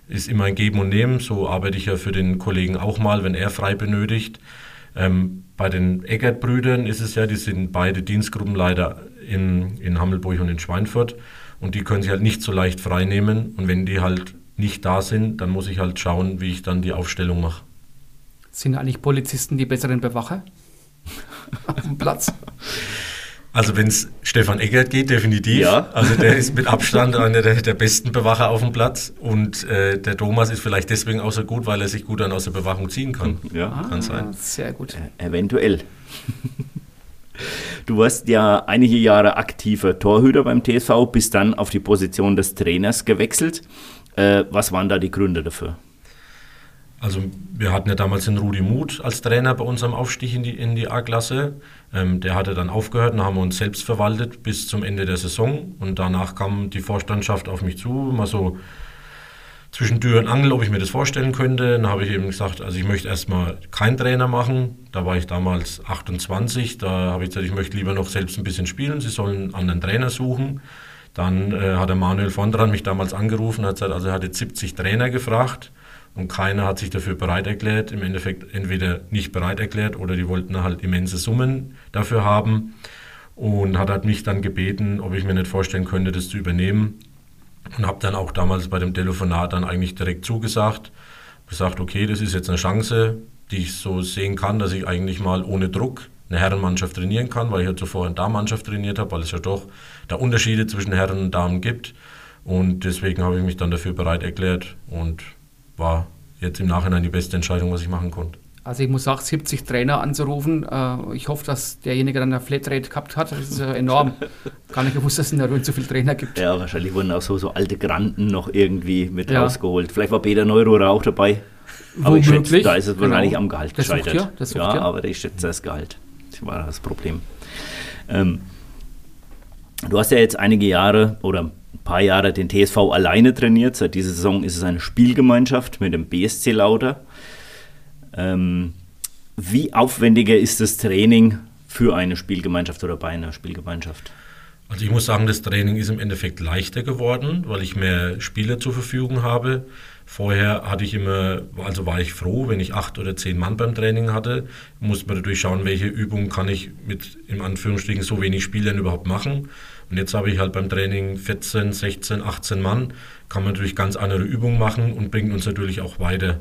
Ist immer ein Geben und Nehmen. So arbeite ich ja für den Kollegen auch mal, wenn er frei benötigt. Ähm, bei den Eckert-Brüdern ist es ja, die sind beide Dienstgruppenleiter in, in Hammelburg und in Schweinfurt und die können sich halt nicht so leicht frei nehmen. Und wenn die halt nicht da sind, dann muss ich halt schauen, wie ich dann die Aufstellung mache. Sind eigentlich Polizisten die besseren Bewacher? Auf dem Platz. Also wenn es Stefan Eckert geht, definitiv. Ja. Also der ist mit Abstand einer der, der besten Bewacher auf dem Platz. Und äh, der Thomas ist vielleicht deswegen auch so gut, weil er sich gut dann aus der Bewachung ziehen kann. Ja, Kann sein. Ah, Sehr gut. eventuell. Du warst ja einige Jahre aktiver Torhüter beim TSV, bist dann auf die Position des Trainers gewechselt. Äh, was waren da die Gründe dafür? Also wir hatten ja damals den Rudi Muth als Trainer bei unserem Aufstieg in die, in die A-Klasse. Ähm, der hatte dann aufgehört, dann haben uns selbst verwaltet bis zum Ende der Saison. Und danach kam die Vorstandschaft auf mich zu, mal so zwischen Tür und Angel, ob ich mir das vorstellen könnte. Dann habe ich eben gesagt, also ich möchte erstmal keinen Trainer machen. Da war ich damals 28. Da habe ich gesagt, ich möchte lieber noch selbst ein bisschen spielen. Sie sollen einen anderen Trainer suchen. Dann äh, hat der Manuel von dran mich damals angerufen, hat gesagt, also er hat jetzt 70 Trainer gefragt und keiner hat sich dafür bereit erklärt. Im Endeffekt entweder nicht bereit erklärt oder die wollten halt immense Summen dafür haben und hat halt mich dann gebeten, ob ich mir nicht vorstellen könnte, das zu übernehmen und habe dann auch damals bei dem Telefonat dann eigentlich direkt zugesagt, gesagt, okay, das ist jetzt eine Chance, die ich so sehen kann, dass ich eigentlich mal ohne Druck eine Herrenmannschaft trainieren kann, weil ich ja zuvor eine Damenmannschaft trainiert habe, weil es ja doch da Unterschiede zwischen Herren und Damen gibt. Und deswegen habe ich mich dann dafür bereit erklärt und war jetzt im Nachhinein die beste Entscheidung, was ich machen konnte. Also ich muss sagen, 70 Trainer anzurufen. Äh, ich hoffe, dass derjenige dann eine Flatrate gehabt hat. Das ist äh, enorm. Gar nicht gewusst, dass es in der Rhön so viele Trainer gibt. Ja, wahrscheinlich wurden auch so, so alte Granten noch irgendwie mit Ja. rausgeholt. Vielleicht war Peter Neurohrer auch dabei. Aber ich Womöglich, schätze, da ist es genau. wahrscheinlich am Gehalt sucht gescheitert. ja, der sucht ja, ja. aber ich schätze das Gehalt. Das war das Problem. Ähm, du hast ja jetzt einige Jahre oder ein paar Jahre den TSV alleine trainiert. Seit dieser Saison ist es eine Spielgemeinschaft mit dem BSC Lauter. Ähm, wie aufwendiger ist das Training für eine Spielgemeinschaft oder bei einer Spielgemeinschaft? Also ich muss sagen, das Training ist im Endeffekt leichter geworden, weil ich mehr Spieler zur Verfügung habe. Vorher hatte ich immer, also war ich froh, wenn ich acht oder zehn Mann beim Training hatte, musste man natürlich schauen, welche Übungen kann ich mit im Anführungsstrichen so wenig Spielern überhaupt machen. Und jetzt habe ich halt beim Training 14, 16, 18 Mann, kann man natürlich ganz andere Übungen machen und bringt uns natürlich auch weiter.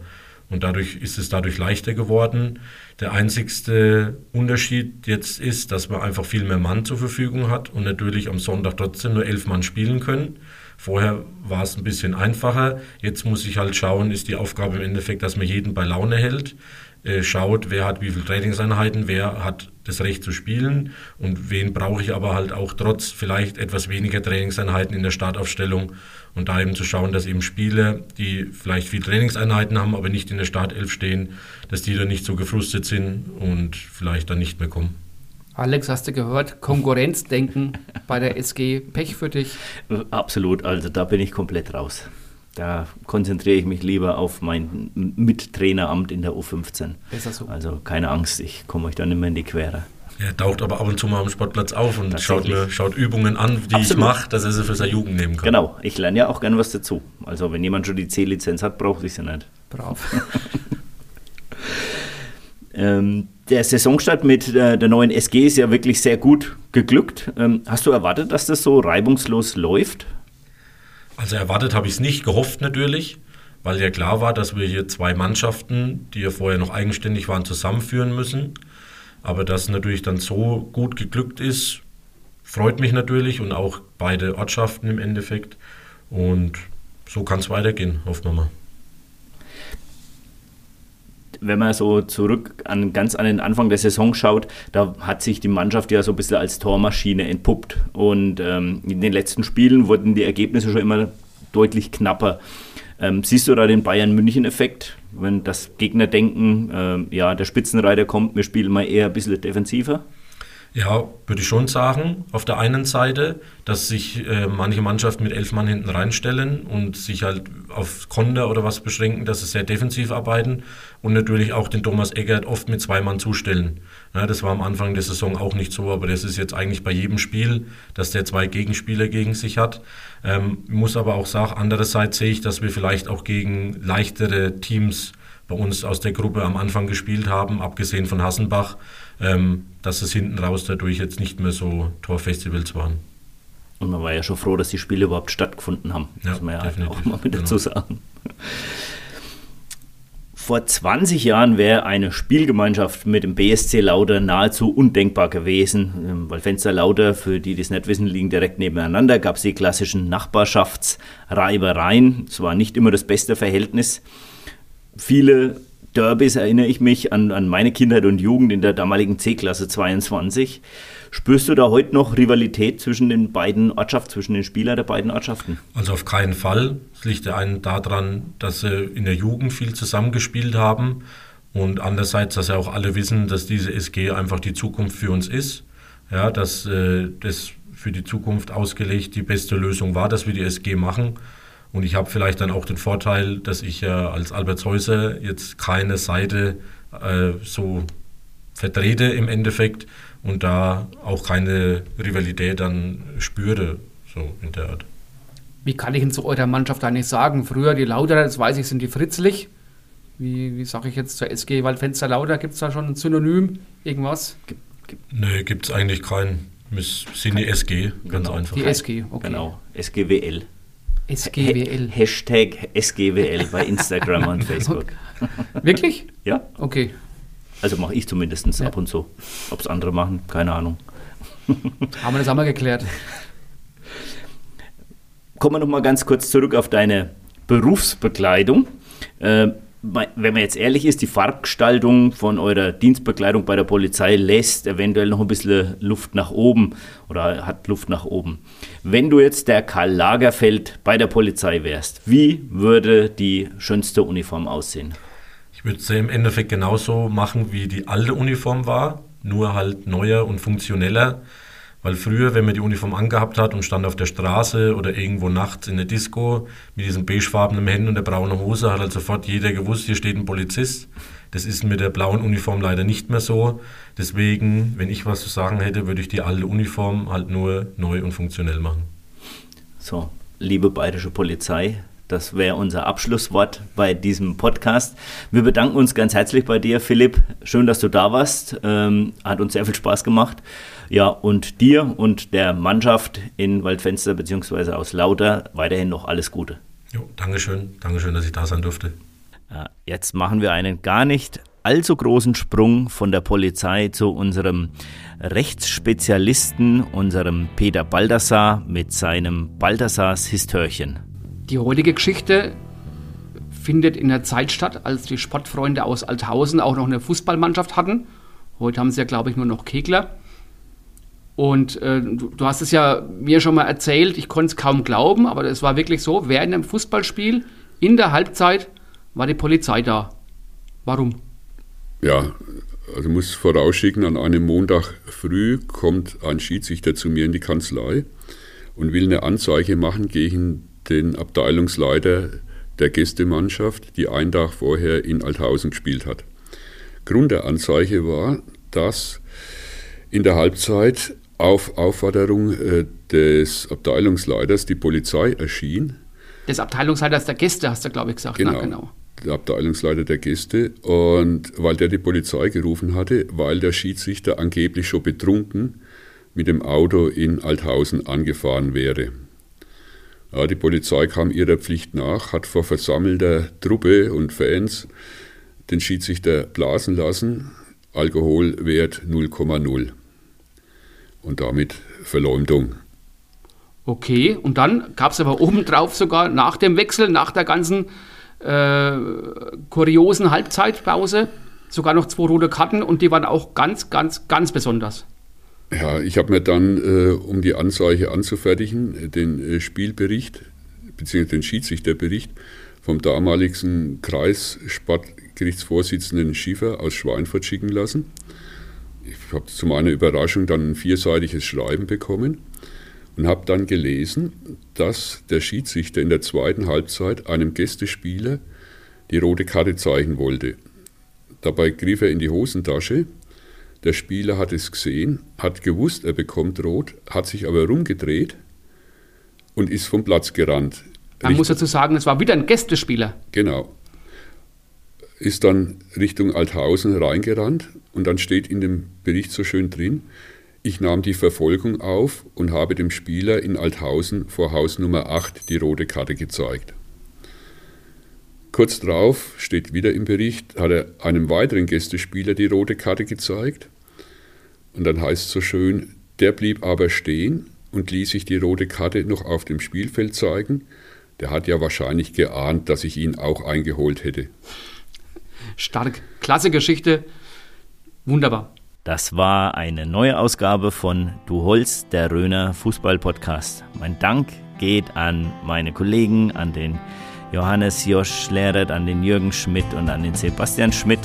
Und dadurch ist es dadurch leichter geworden. Der einzigste Unterschied jetzt ist, dass man einfach viel mehr Mann zur Verfügung hat und natürlich am Sonntag trotzdem nur elf Mann spielen können. Vorher war es ein bisschen einfacher. Jetzt muss ich halt schauen, ist die Aufgabe im Endeffekt, dass man jeden bei Laune hält, äh, schaut, wer hat wie viele Trainingseinheiten, wer hat das Recht zu spielen und wen brauche ich aber halt auch trotz vielleicht etwas weniger Trainingseinheiten in der Startaufstellung und da eben zu schauen, dass eben Spieler, die vielleicht viel Trainingseinheiten haben, aber nicht in der Startelf stehen, dass die dann nicht so gefrustet sind und vielleicht dann nicht mehr kommen. Alex, hast du gehört? Konkurrenzdenken bei der SG. Pech für dich. Absolut, also da bin ich komplett raus. Da konzentriere ich mich lieber auf mein Mittraineramt in der U15. Besser so. Also keine Angst, ich komme euch dann immer in die Quere. Er taucht aber ab und zu mal am Sportplatz auf und schaut, mir, schaut Übungen an, die ich Absolut. mache, dass er sie für seine Jugend nehmen kann. Genau, ich lerne ja auch gern was dazu. Also wenn jemand schon die C-Lizenz hat, braucht ich sie nicht. Brav. Ähm, der Saisonstart mit äh, der neuen SG ist ja wirklich sehr gut geglückt. Ähm, hast du erwartet, dass das so reibungslos läuft? Also erwartet habe ich es nicht, gehofft natürlich, weil ja klar war, dass wir hier zwei Mannschaften, die ja vorher noch eigenständig waren, zusammenführen müssen. Aber dass natürlich dann so gut geglückt ist, freut mich natürlich und auch beide Ortschaften im Endeffekt. Und so kann es weitergehen, hoffen wir mal. Wenn man so zurück an ganz an den Anfang der Saison schaut, da hat sich die Mannschaft ja so ein bisschen als Tormaschine entpuppt. Und ähm, in den letzten Spielen wurden die Ergebnisse schon immer deutlich knapper. Ähm, siehst du da den Bayern-München-Effekt, wenn das Gegner denken, ähm, ja, der Spitzenreiter kommt, wir spielen mal eher ein bisschen defensiver? Ja, würde ich schon sagen. Auf der einen Seite, dass sich äh, manche Mannschaften mit elf Mann hinten reinstellen und sich halt auf Konter oder was beschränken, dass sie sehr defensiv arbeiten und natürlich auch den Thomas Eggert oft mit zwei Mann zustellen. Ja, das war am Anfang der Saison auch nicht so, aber das ist jetzt eigentlich bei jedem Spiel, dass der zwei Gegenspieler gegen sich hat. Ähm, muss aber auch sagen, andererseits sehe ich, dass wir vielleicht auch gegen leichtere Teams bei uns aus der Gruppe am Anfang gespielt haben, abgesehen von Hassenbach, dass es hinten raus dadurch jetzt nicht mehr so Torfestivals waren. Und man war ja schon froh, dass die Spiele überhaupt stattgefunden haben. Ja, muss man ja definitiv, auch mal mit dazu genau. sagen. Vor 20 Jahren wäre eine Spielgemeinschaft mit dem BSC Lauter nahezu undenkbar gewesen, ähm, weil Fenster Lauter, für die, die es nicht wissen, liegen direkt nebeneinander, gab es die klassischen Nachbarschaftsreibereien. Es war nicht immer das beste Verhältnis. Viele Derbys erinnere ich mich an, an meine Kindheit und Jugend in der damaligen C-Klasse 22. Spürst du da heute noch Rivalität zwischen den beiden Ortschaften, zwischen den Spielern der beiden Ortschaften? Also auf keinen Fall. Es liegt der einen daran, dass sie in der Jugend viel zusammengespielt haben und andererseits, dass ja auch alle wissen, dass diese SG einfach die Zukunft für uns ist. Ja, dass äh, das für die Zukunft ausgelegt die beste Lösung war, dass wir die SG machen. Und ich habe vielleicht dann auch den Vorteil, dass ich ja als Albert Häuser jetzt keine Seite äh, so vertrete im Endeffekt und da auch keine Rivalität dann spüre, so in der Art. Wie kann ich denn zu eurer Mannschaft eigentlich sagen? Früher die Lauterer, das weiß ich, sind die Fritzlich. Wie, wie sage ich jetzt zur SG Waldfenster Lauter? Gibt es da schon ein Synonym? Irgendwas? Nö, gibt es eigentlich keinen. Wir sind die SG, ganz Genau. einfach. Die SG, okay. Genau, SGWL. SGWL. Ha- Hashtag SGWL bei Instagram und Facebook. Wirklich? Ja, Okay. also mache ich zumindest Ja. ab und zu. Ob es andere machen, keine Ahnung. Haben wir das einmal geklärt. Kommen wir noch mal ganz kurz zurück auf deine Berufsbekleidung. Äh, wenn man jetzt ehrlich ist, die Farbgestaltung von eurer Dienstbekleidung bei der Polizei lässt eventuell noch ein bisschen Luft nach oben oder hat Luft nach oben. Wenn du jetzt der Karl Lagerfeld bei der Polizei wärst, wie würde die schönste Uniform aussehen? Ich würde sie im Endeffekt genauso machen, wie die alte Uniform war, nur halt neuer und funktioneller. Weil früher, wenn man die Uniform angehabt hat und stand auf der Straße oder irgendwo nachts in der Disco mit diesem beigefarbenen Hemd und der braunen Hose, hat halt sofort jeder gewusst, hier steht ein Polizist. Das ist mit der blauen Uniform leider nicht mehr so. Deswegen, wenn ich was zu sagen hätte, würde ich die alte Uniform halt nur neu und funktionell machen. So, liebe bayerische Polizei, das wäre unser Abschlusswort bei diesem Podcast. Wir bedanken uns ganz herzlich bei dir, Philipp. Schön, dass du da warst. Ähm, hat uns sehr viel Spaß gemacht. Ja, und dir und der Mannschaft in Waldfenster bzw. aus Lauter weiterhin noch alles Gute. Jo, Dankeschön. Dankeschön, dass ich da sein durfte. Jetzt machen wir einen gar nicht allzu großen Sprung von der Polizei zu unserem Rechtsspezialisten, unserem Peter Baldassar mit seinem Baldassars Histörchen. Die heutige Geschichte findet in der Zeit statt, als die Sportfreunde aus Althausen auch noch eine Fußballmannschaft hatten. Heute haben sie ja, glaube ich, nur noch Kegler. Und äh, du, du, hast es ja mir schon mal erzählt, ich konnte es kaum glauben, aber es war wirklich so, während einem Fußballspiel in der Halbzeit war die Polizei da. Warum? Ja, also muss vorausschicken, an einem Montag früh kommt ein Schiedsrichter zu mir in die Kanzlei und will eine Anzeige machen gegen den Abteilungsleiter der Gästemannschaft, die einen Tag vorher in Althausen gespielt hat. Grund der Anzeige war, dass in der Halbzeit auf Aufforderung äh, des Abteilungsleiters die Polizei erschien. Des Abteilungsleiters der Gäste, hast du, glaube ich, gesagt. Genau. Na, genau. Der Abteilungsleiter der Gäste. Und weil der die Polizei gerufen hatte, weil der Schiedsrichter angeblich schon betrunken mit dem Auto in Althausen angefahren wäre. Ja, die Polizei kam ihrer Pflicht nach, hat vor versammelter Truppe und Fans den Schiedsrichter blasen lassen. Alkoholwert 0,0 und damit Verleumdung. Okay, und dann gab es aber obendrauf sogar nach dem Wechsel, nach der ganzen äh, kuriosen Halbzeitpause, sogar noch zwei rote Karten und die waren auch ganz, ganz, ganz besonders. Ja, ich habe mir dann, äh, um die Anzeige anzufertigen, den äh, Spielbericht bzw. den Schiedsrichterbericht vom damaligen Kreissportgerichtsvorsitzenden Schiefer aus Schweinfurt schicken lassen ich habe zu meiner Überraschung dann ein vierseitiges Schreiben bekommen und habe dann gelesen, dass der Schiedsrichter in der zweiten Halbzeit einem Gästespieler die rote Karte zeigen wollte. Dabei griff er in die Hosentasche. Der Spieler hat es gesehen, hat gewusst, er bekommt rot, hat sich aber rumgedreht und ist vom Platz gerannt. Man muss dazu sagen, es war wieder ein Gästespieler. Genau ist dann Richtung Althausen reingerannt und dann steht in dem Bericht so schön drin, ich nahm die Verfolgung auf und habe dem Spieler in Althausen vor Haus Nummer 8 die rote Karte gezeigt. Kurz darauf steht wieder im Bericht, hat er einem weiteren Gästespieler die rote Karte gezeigt. Und dann heißt es so schön, der blieb aber stehen und ließ sich die rote Karte noch auf dem Spielfeld zeigen. Der hat ja wahrscheinlich geahnt, dass ich ihn auch eingeholt hätte stark. Klasse Geschichte. Wunderbar. Das war eine neue Ausgabe von Du Holst, der Röner Fußball-Podcast. Mein Dank geht an meine Kollegen, an den Johannes Josch Lehrert, an den Jürgen Schmidt und an den Sebastian Schmidt.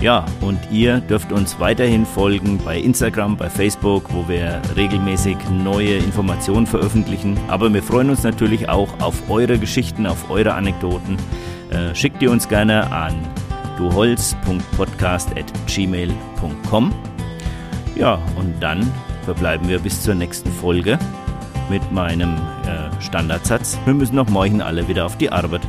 Ja, und ihr dürft uns weiterhin folgen bei Instagram, bei Facebook, wo wir regelmäßig neue Informationen veröffentlichen. Aber wir freuen uns natürlich auch auf eure Geschichten, auf eure Anekdoten. Äh, schickt ihr uns gerne an duholz.podcast.gmail.com. Ja, und dann verbleiben wir bis zur nächsten Folge mit meinem äh, Standardsatz. Wir müssen noch morgen alle wieder auf die Arbeit.